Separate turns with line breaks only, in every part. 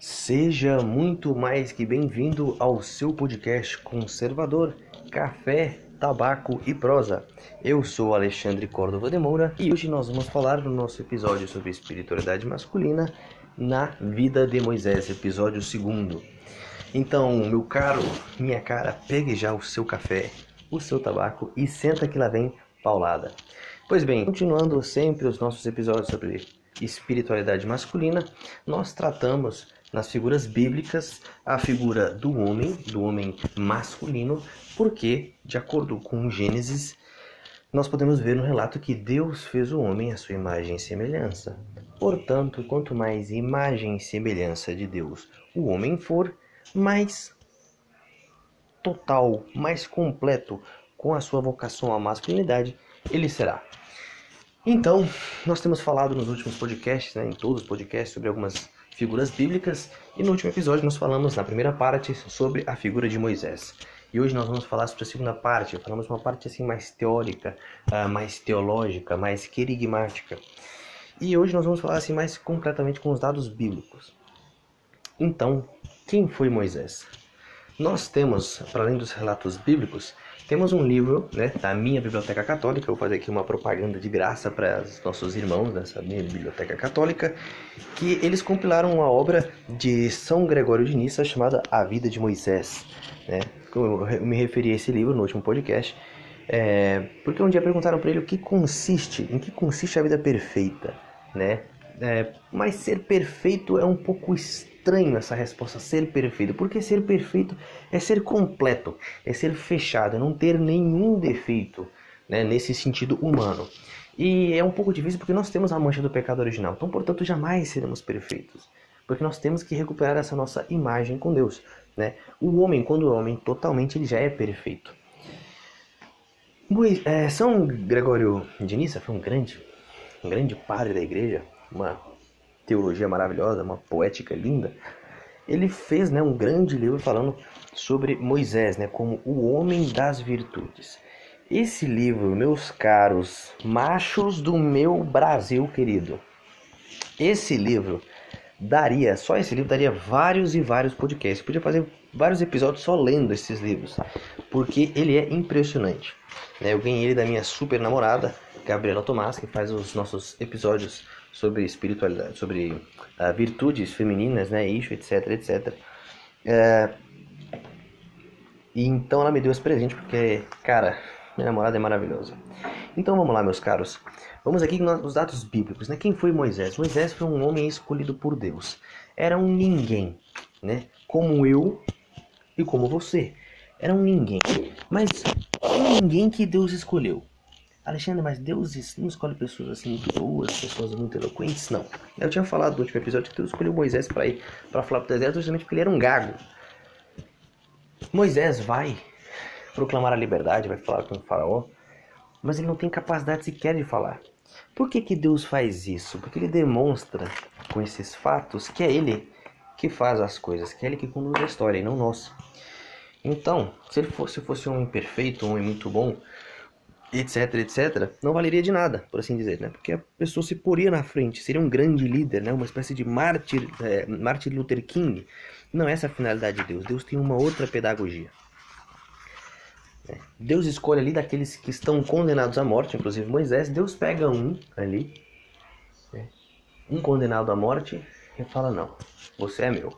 Seja muito mais que bem-vindo ao seu podcast conservador Café, Tabaco e Prosa. Eu sou Alexandre Córdova de Moura e hoje nós vamos falar no nosso episódio sobre espiritualidade masculina na vida de Moisés, episódio segundo. Então, meu caro, minha cara, pegue já o seu café, o seu tabaco e senta que lá vem paulada. Pois bem, continuando sempre os nossos episódios sobre espiritualidade masculina, nós tratamos nas figuras bíblicas a figura do homem, do homem masculino, porque, de acordo com Gênesis, nós podemos ver no relato que Deus fez o homem à sua imagem e semelhança. Portanto, quanto mais imagem e semelhança de Deus o homem for, mais total, mais completo com a sua vocação à masculinidade ele será. Então, nós temos falado nos últimos podcasts, né, em todos os podcasts, sobre algumas figuras bíblicas e no último episódio nós falamos na primeira parte sobre a figura de Moisés. E hoje nós vamos falar sobre a segunda parte, falamos uma parte assim mais teórica, uh, mais teológica, mais querigmática. E hoje nós vamos falar assim mais completamente com os dados bíblicos. Então, quem foi Moisés? Nós temos, para além dos relatos bíblicos, temos um livro né, da minha biblioteca católica, vou fazer aqui uma propaganda de graça para os nossos irmãos dessa minha biblioteca católica, que eles compilaram uma obra de São Gregório de Nissa chamada A Vida de Moisés. Né? Eu me referi a esse livro no último podcast, é, porque um dia perguntaram para ele o que consiste, em que consiste a vida perfeita, né? É, mas ser perfeito é um pouco estranho essa resposta, ser perfeito, porque ser perfeito é ser completo, é ser fechado, é não ter nenhum defeito, né, nesse sentido humano. E é um pouco difícil porque nós temos a mancha do pecado original, então, portanto, jamais seremos perfeitos, porque nós temos que recuperar essa nossa imagem com Deus. Né? O homem, quando é homem, totalmente ele já é perfeito. É, São Gregório de Nissa foi um grande, um grande padre da igreja, uma teologia maravilhosa, uma poética linda, ele fez né, um grande livro falando sobre Moisés, né, como o homem das virtudes. Esse livro, meus caros machos do meu Brasil querido, esse livro daria, só esse livro daria vários e vários podcasts. Podia fazer vários episódios só lendo esses livros, porque ele é impressionante. Eu ganhei ele da minha super namorada, Gabriela Tomás, que faz os nossos episódios sobre espiritualidade, sobre uh, virtudes femininas, né, eixo, etc, etc. É, e então ela me deu esse presente porque, cara, minha namorada é maravilhosa. Então vamos lá, meus caros. Vamos aqui nos dados bíblicos, né? Quem foi Moisés? Moisés foi um homem escolhido por Deus. Era um ninguém, né? Como eu e como você. Era um ninguém. Mas um ninguém que Deus escolheu. Alexandre, mas Deus não escolhe pessoas assim muito boas, pessoas muito eloquentes? Não. Eu tinha falado no último episódio que Deus escolheu Moisés para ir para falar para o deserto justamente porque ele era um gago. Moisés vai proclamar a liberdade, vai falar com o faraó, mas ele não tem capacidade sequer de falar. Por que, que Deus faz isso? Porque ele demonstra com esses fatos que é ele que faz as coisas, que é ele que conduz a história e não nós. Então, se ele fosse, fosse um perfeito, um homem muito bom, etc, etc, não valeria de nada, por assim dizer, né? Porque a pessoa se poria na frente, seria um grande líder, né? Uma espécie de mártir, é, Martin Luther King. Não é essa a finalidade de Deus. Deus tem uma outra pedagogia. É. Deus escolhe ali daqueles que estão condenados à morte, inclusive Moisés. Deus pega um ali, né? um condenado à morte, e fala: Não, você é meu.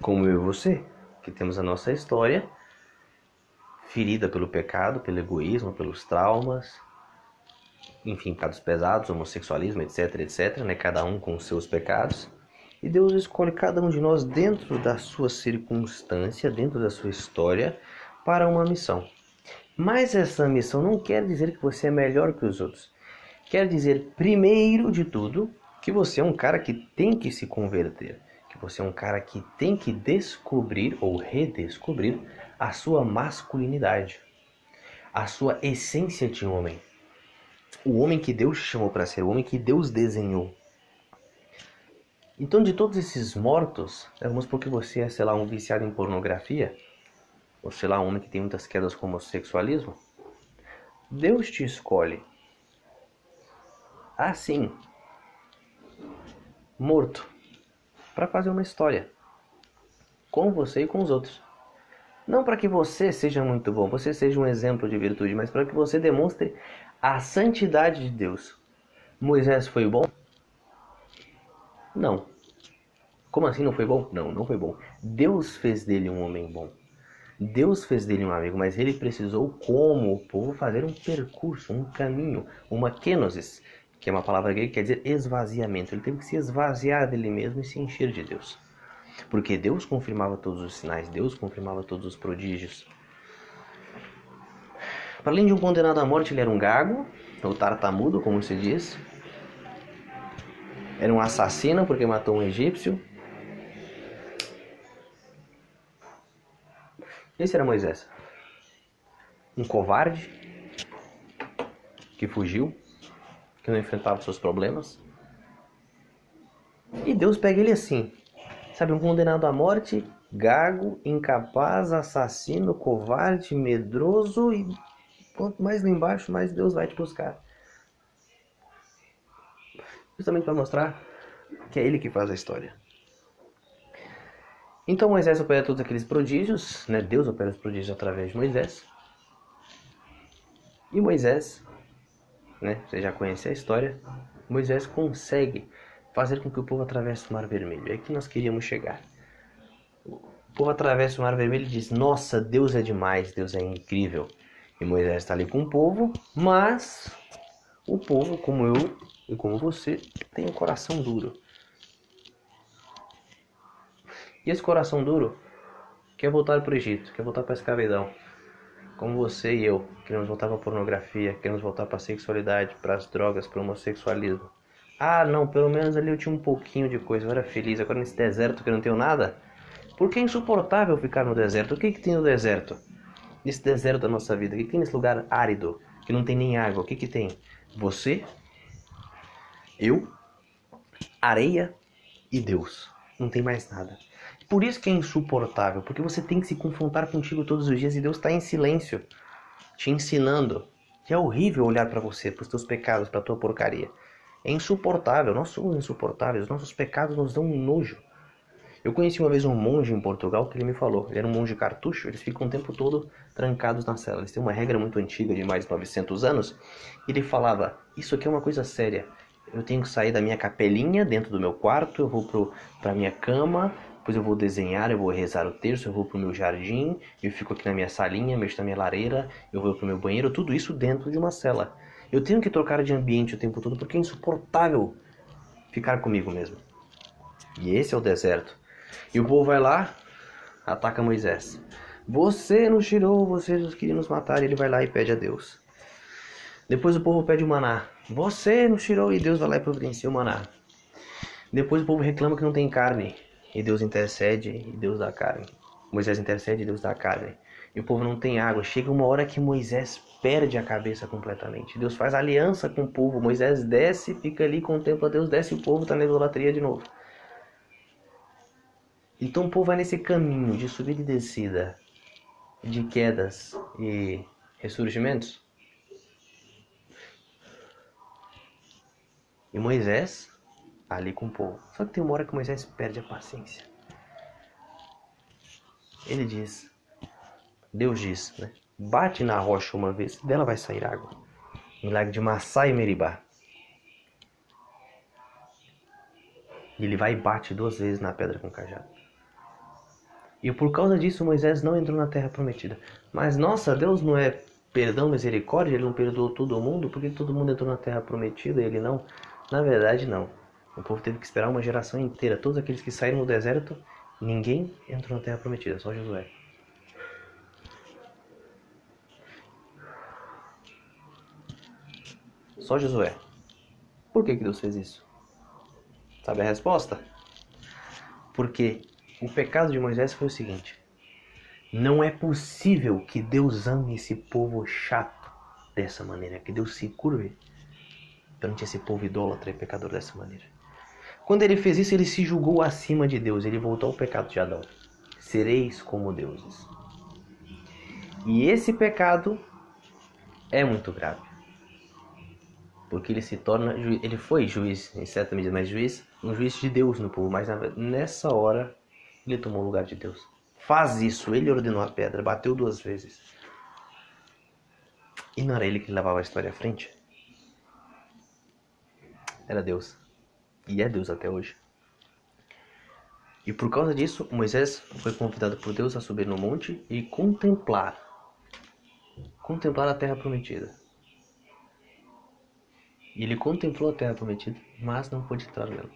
Como eu e você, que temos a nossa história ferida pelo pecado, pelo egoísmo, pelos traumas, enfim, pecados pesados, homossexualismo, etc, etc, né? Cada um com os seus pecados. E Deus escolhe cada um de nós dentro da sua circunstância, dentro da sua história, para uma missão. Mas essa missão não quer dizer que você é melhor que os outros. Quer dizer, primeiro de tudo, que você é um cara que tem que se converter, que você é um cara que tem que descobrir ou redescobrir a sua masculinidade, a sua essência de homem. O homem que Deus chamou para ser, o homem que Deus desenhou. Então, de todos esses mortos, vamos supor que você é, sei lá, um viciado em pornografia, ou sei lá, um homem que tem muitas quedas com homossexualismo, Deus te escolhe assim, morto, para fazer uma história com você e com os outros. Não para que você seja muito bom, você seja um exemplo de virtude, mas para que você demonstre a santidade de Deus. Moisés foi bom? Não. Como assim não foi bom? Não, não foi bom. Deus fez dele um homem bom. Deus fez dele um amigo, mas ele precisou, como o povo, fazer um percurso, um caminho, uma kenosis, que é uma palavra grega que quer dizer esvaziamento. Ele teve que se esvaziar dele mesmo e se encher de Deus. Porque Deus confirmava todos os sinais, Deus confirmava todos os prodígios. Para além de um condenado à morte, ele era um gago, ou tartamudo, como se diz. Era um assassino porque matou um egípcio. Esse era Moisés. Um covarde que fugiu, que não enfrentava seus problemas. E Deus pega ele assim, sabe, um condenado à morte, gago, incapaz, assassino, covarde, medroso e quanto mais lá embaixo, mais Deus vai te buscar. Justamente para mostrar que é Ele que faz a história. Então Moisés opera todos aqueles prodígios, né? Deus opera os prodígios através de Moisés. E Moisés, né? Você já conhece a história. Moisés consegue fazer com que o povo atravesse o Mar Vermelho. É que nós queríamos chegar. O povo atravessa o Mar Vermelho e diz: Nossa, Deus é demais, Deus é incrível. E Moisés está ali com o povo, mas o povo, como eu e como você, tem um coração duro. E esse coração duro quer voltar para o Egito, quer voltar para a escravidão. Como você e eu, queremos voltar para a pornografia, queremos voltar para a sexualidade, para as drogas, para o homossexualismo. Ah, não, pelo menos ali eu tinha um pouquinho de coisa, eu era feliz. Agora nesse deserto que eu não tenho nada. Porque é insuportável ficar no deserto. O que, que tem no deserto? Nesse deserto da nossa vida, o que, que tem nesse lugar árido, que não tem nem água? O que, que tem? Você, eu, areia e Deus. Não tem mais nada. Por isso que é insuportável, porque você tem que se confrontar contigo todos os dias e Deus está em silêncio, te ensinando. Que é horrível olhar para você, para os teus pecados, para tua porcaria. É insuportável, nós somos insuportáveis, os nossos pecados nos dão um nojo. Eu conheci uma vez um monge em Portugal que ele me falou, ele era um monge cartucho, eles ficam o tempo todo trancados na cela. Eles têm uma regra muito antiga de mais de 900 anos. E ele falava: Isso aqui é uma coisa séria. Eu tenho que sair da minha capelinha dentro do meu quarto, eu vou para minha cama, depois eu vou desenhar, eu vou rezar o terço, eu vou pro meu jardim, eu fico aqui na minha salinha, mexo na minha lareira, eu vou pro meu banheiro, tudo isso dentro de uma cela. Eu tenho que trocar de ambiente o tempo todo porque é insuportável ficar comigo mesmo. E esse é o deserto. E o povo vai lá, ataca Moisés. Você nos tirou, vocês queriam nos matar. E ele vai lá e pede a Deus. Depois o povo pede o maná. Você nos tirou e Deus vai lá e providencia o maná. Depois o povo reclama que não tem carne. E Deus intercede e Deus dá carne. Moisés intercede e Deus dá carne. E o povo não tem água. Chega uma hora que Moisés perde a cabeça completamente. Deus faz aliança com o povo. Moisés desce, fica ali, contempla Deus, desce o povo está na idolatria de novo. Então o povo vai nesse caminho de subida e descida, de quedas e ressurgimentos. E Moisés ali com o povo. Só que tem uma hora que Moisés perde a paciência. Ele diz, Deus diz, né? Bate na rocha uma vez, dela vai sair água. Milagre de Massai Meribá. Ele vai e bate duas vezes na pedra com o cajado. E por causa disso Moisés não entrou na terra prometida. Mas nossa, Deus não é perdão, misericórdia, ele não perdoou todo mundo, porque todo mundo entrou na terra prometida e ele não? Na verdade, não. O povo teve que esperar uma geração inteira. Todos aqueles que saíram do deserto, ninguém entrou na terra prometida, só Josué. Só Josué. Por que, que Deus fez isso? Sabe a resposta? Porque o pecado de Moisés foi o seguinte: não é possível que Deus ame esse povo chato dessa maneira, que Deus se curve perante esse povo idólatra e pecador dessa maneira. Quando ele fez isso, ele se julgou acima de Deus, ele voltou ao pecado de Adão. Sereis como deuses. E esse pecado é muito grave. Porque ele se torna, ele foi juiz, em certa medida, mas juiz, um juiz de Deus no povo. Mas nessa hora, ele tomou o lugar de Deus. Faz isso, ele ordenou a pedra, bateu duas vezes. E não era ele que levava a história à frente? Era Deus. E é Deus até hoje. E por causa disso, Moisés foi convidado por Deus a subir no monte e contemplar contemplar a terra prometida. Ele contemplou a terra prometida, mas não pôde entrar nela.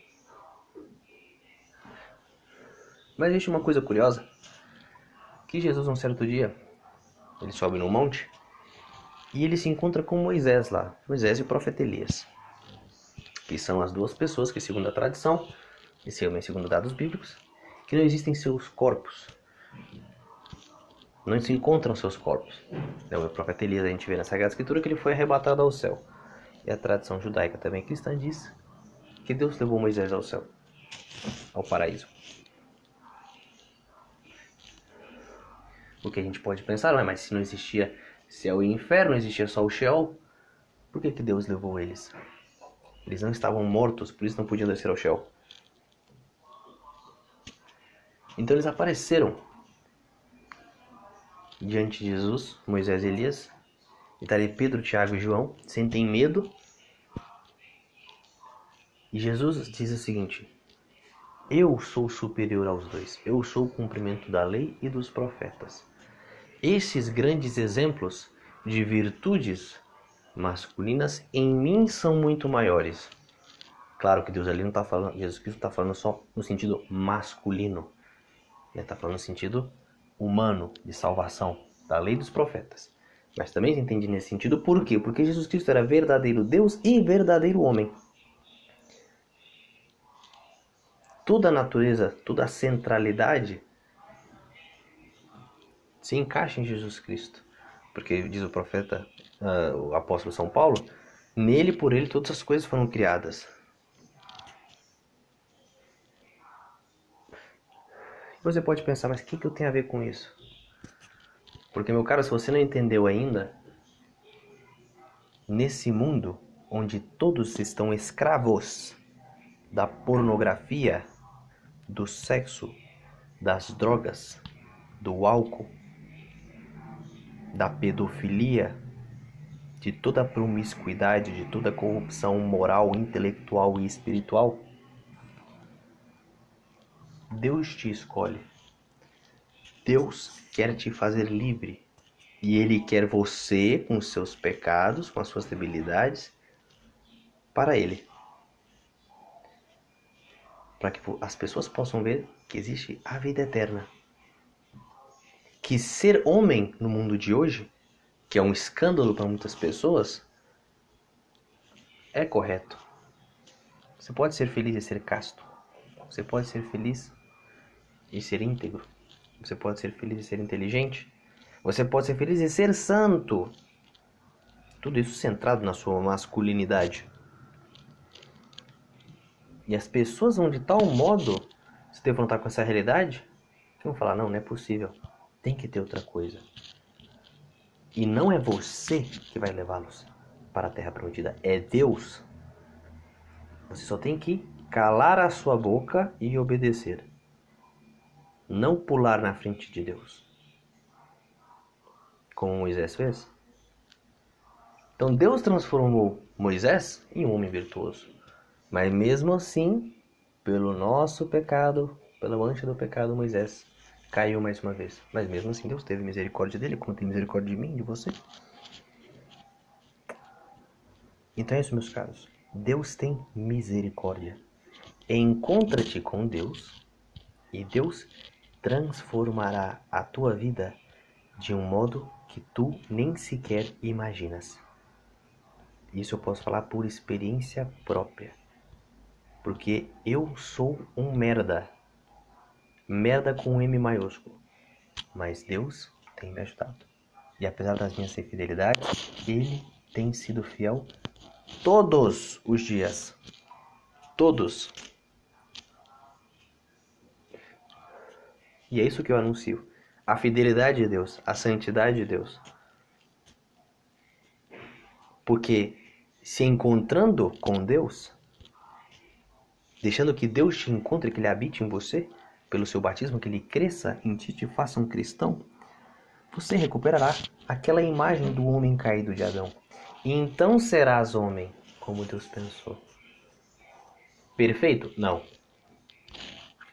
Mas existe uma coisa curiosa, que Jesus um certo dia, ele sobe no monte e ele se encontra com Moisés lá, Moisés e o profeta Elias, que são as duas pessoas que, segundo a tradição, e segundo dados bíblicos, que não existem seus corpos, não se encontram seus corpos. É o profeta Elias a gente vê na Sagrada Escritura que ele foi arrebatado ao céu. E a tradição judaica também cristã diz que Deus levou Moisés ao céu, ao paraíso. O que a gente pode pensar, mas se não existia céu e inferno, existia só o Sheol, por que, que Deus levou eles? Eles não estavam mortos, por isso não podiam descer ao Sheol. Então eles apareceram diante de Jesus, Moisés e Elias. E tá ali Pedro, Tiago e João, sentem medo. E Jesus diz o seguinte: Eu sou superior aos dois. Eu sou o cumprimento da lei e dos profetas. Esses grandes exemplos de virtudes masculinas em mim são muito maiores. Claro que Deus ali não está falando, Jesus Cristo está falando só no sentido masculino, está falando no sentido humano de salvação, da lei dos profetas. Mas também se entende nesse sentido por quê? Porque Jesus Cristo era verdadeiro Deus e verdadeiro homem. Toda a natureza, toda a centralidade se encaixa em Jesus Cristo. Porque diz o profeta, uh, o apóstolo São Paulo, nele por ele todas as coisas foram criadas. Você pode pensar, mas o que, que eu tenho a ver com isso? Porque, meu caro, se você não entendeu ainda, nesse mundo onde todos estão escravos da pornografia, do sexo, das drogas, do álcool, da pedofilia, de toda promiscuidade, de toda corrupção moral, intelectual e espiritual, Deus te escolhe. Deus quer te fazer livre. E Ele quer você com seus pecados, com as suas debilidades, para Ele. Para que as pessoas possam ver que existe a vida eterna. Que ser homem no mundo de hoje, que é um escândalo para muitas pessoas, é correto. Você pode ser feliz e ser casto. Você pode ser feliz e ser íntegro. Você pode ser feliz e ser inteligente. Você pode ser feliz e ser santo. Tudo isso centrado na sua masculinidade. E as pessoas vão de tal modo se defrontar com essa realidade que vão falar: não, não é possível. Tem que ter outra coisa. E não é você que vai levá-los para a terra prometida, é Deus. Você só tem que calar a sua boca e obedecer não pular na frente de Deus. Como Moisés fez. Então Deus transformou Moisés em um homem virtuoso. Mas mesmo assim, pelo nosso pecado, pela mancha do pecado, Moisés caiu mais uma vez. Mas mesmo assim, Deus teve misericórdia dele, como tem misericórdia de mim, de você. Então é isso, meus caros. Deus tem misericórdia. Encontra-te com Deus e Deus transformará a tua vida de um modo que tu nem sequer imaginas. Isso eu posso falar por experiência própria. Porque eu sou um merda. Merda com M maiúsculo. Mas Deus tem me ajudado. E apesar das minhas infidelidades, Ele tem sido fiel todos os dias. Todos. E é isso que eu anuncio: a fidelidade de Deus, a santidade de Deus. Porque se encontrando com Deus, deixando que Deus te encontre, que Ele habite em você, pelo seu batismo, que Ele cresça em ti, te faça um cristão, você recuperará aquela imagem do homem caído de Adão. E então serás homem, como Deus pensou. Perfeito? Não.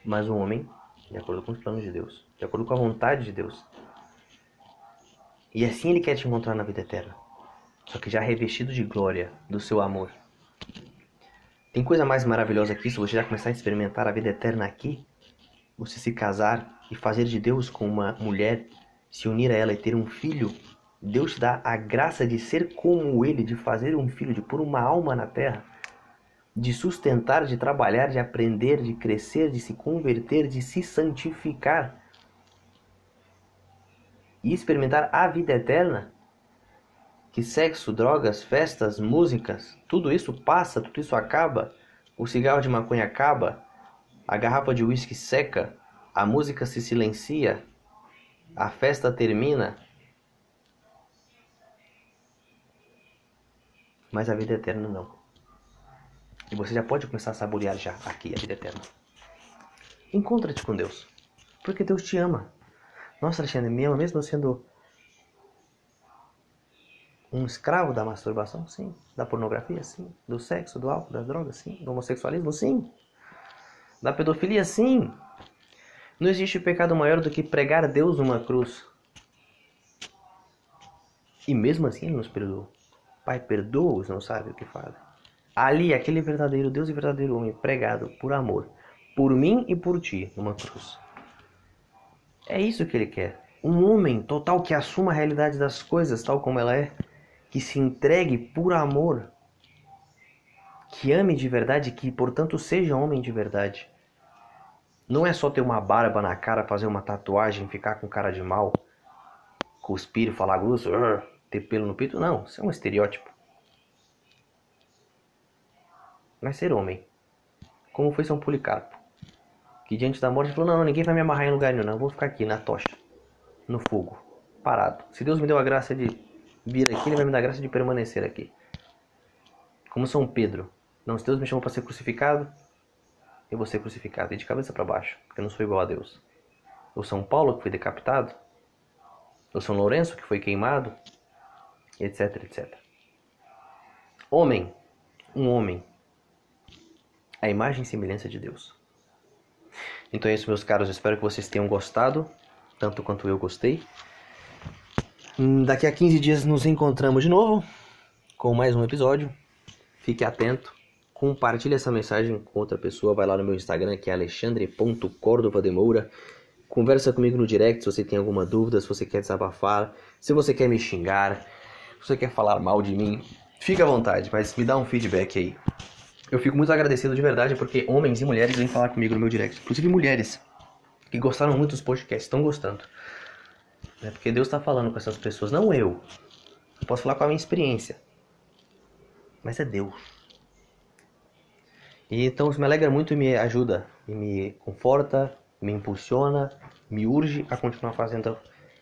Mas um homem, de acordo com os planos de Deus, de acordo com a vontade de Deus. E assim Ele quer te encontrar na vida eterna. Só que já revestido de glória, do seu amor. Tem coisa mais maravilhosa que isso? Você já começar a experimentar a vida eterna aqui? Você se casar e fazer de Deus com uma mulher se unir a ela e ter um filho, Deus te dá a graça de ser como ele, de fazer um filho, de pôr uma alma na terra, de sustentar, de trabalhar, de aprender, de crescer, de se converter, de se santificar e experimentar a vida eterna. Que sexo, drogas, festas, músicas, tudo isso passa, tudo isso acaba. O cigarro de maconha acaba, a garrafa de uísque seca, a música se silencia, a festa termina, mas a vida eterna não. E você já pode começar a saborear já aqui a vida eterna. Encontra-te com Deus, porque Deus te ama. Nossa, Alexandre, me ama mesmo sendo um escravo da masturbação? Sim. Da pornografia? Sim. Do sexo, do álcool, das drogas? Sim. Do homossexualismo? Sim. Da pedofilia? Sim. Não existe pecado maior do que pregar Deus numa cruz. E mesmo assim ele nos perdoou. Pai, perdoa-os, não sabe o que fazem. Ali, aquele verdadeiro Deus e verdadeiro homem pregado por amor, por mim e por ti, numa cruz. É isso que ele quer. Um homem total que assuma a realidade das coisas tal como ela é, que se entregue por amor, que ame de verdade, que portanto seja homem de verdade. Não é só ter uma barba na cara, fazer uma tatuagem, ficar com cara de mal, cuspir, falar grosso, ter pelo no peito. Não, isso é um estereótipo. Mas ser homem. Como foi São Policarpo. Que diante da morte falou, não, ninguém vai me amarrar em lugar nenhum, não. Eu vou ficar aqui na tocha, no fogo, parado. Se Deus me deu a graça de vir aqui, Ele vai me dar a graça de permanecer aqui. Como São Pedro. Não, se Deus me chamou para ser crucificado, eu vou ser crucificado e de cabeça para baixo, porque eu não sou igual a Deus. Ou São Paulo que foi decapitado, ou São Lourenço que foi queimado, etc, etc. Homem, um homem, a imagem e semelhança de Deus. Então é isso, meus caros. espero que vocês tenham gostado, tanto quanto eu gostei. Hum, daqui a 15 dias nos encontramos de novo com mais um episódio. Fique atento compartilhe essa mensagem com outra pessoa, vai lá no meu Instagram que é alexandre.cordovademoura. Conversa comigo no direct se você tem alguma dúvida, se você quer desabafar, se você quer me xingar, se você quer falar mal de mim, fica à vontade, mas me dá um feedback aí. Eu fico muito agradecido de verdade porque homens e mulheres vêm falar comigo no meu direct, inclusive mulheres que gostaram muito dos podcasts, estão gostando. É porque Deus está falando com essas pessoas, não eu. Eu posso falar com a minha experiência, mas é Deus. E então isso me alegra muito e me ajuda, e me conforta, me impulsiona, me urge a continuar fazendo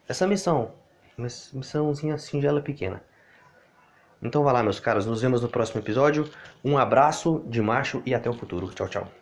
essa missão, uma missãozinha singela pequena. Então vai lá, meus caros, nos vemos no próximo episódio. Um abraço de macho e até o futuro. Tchau, tchau.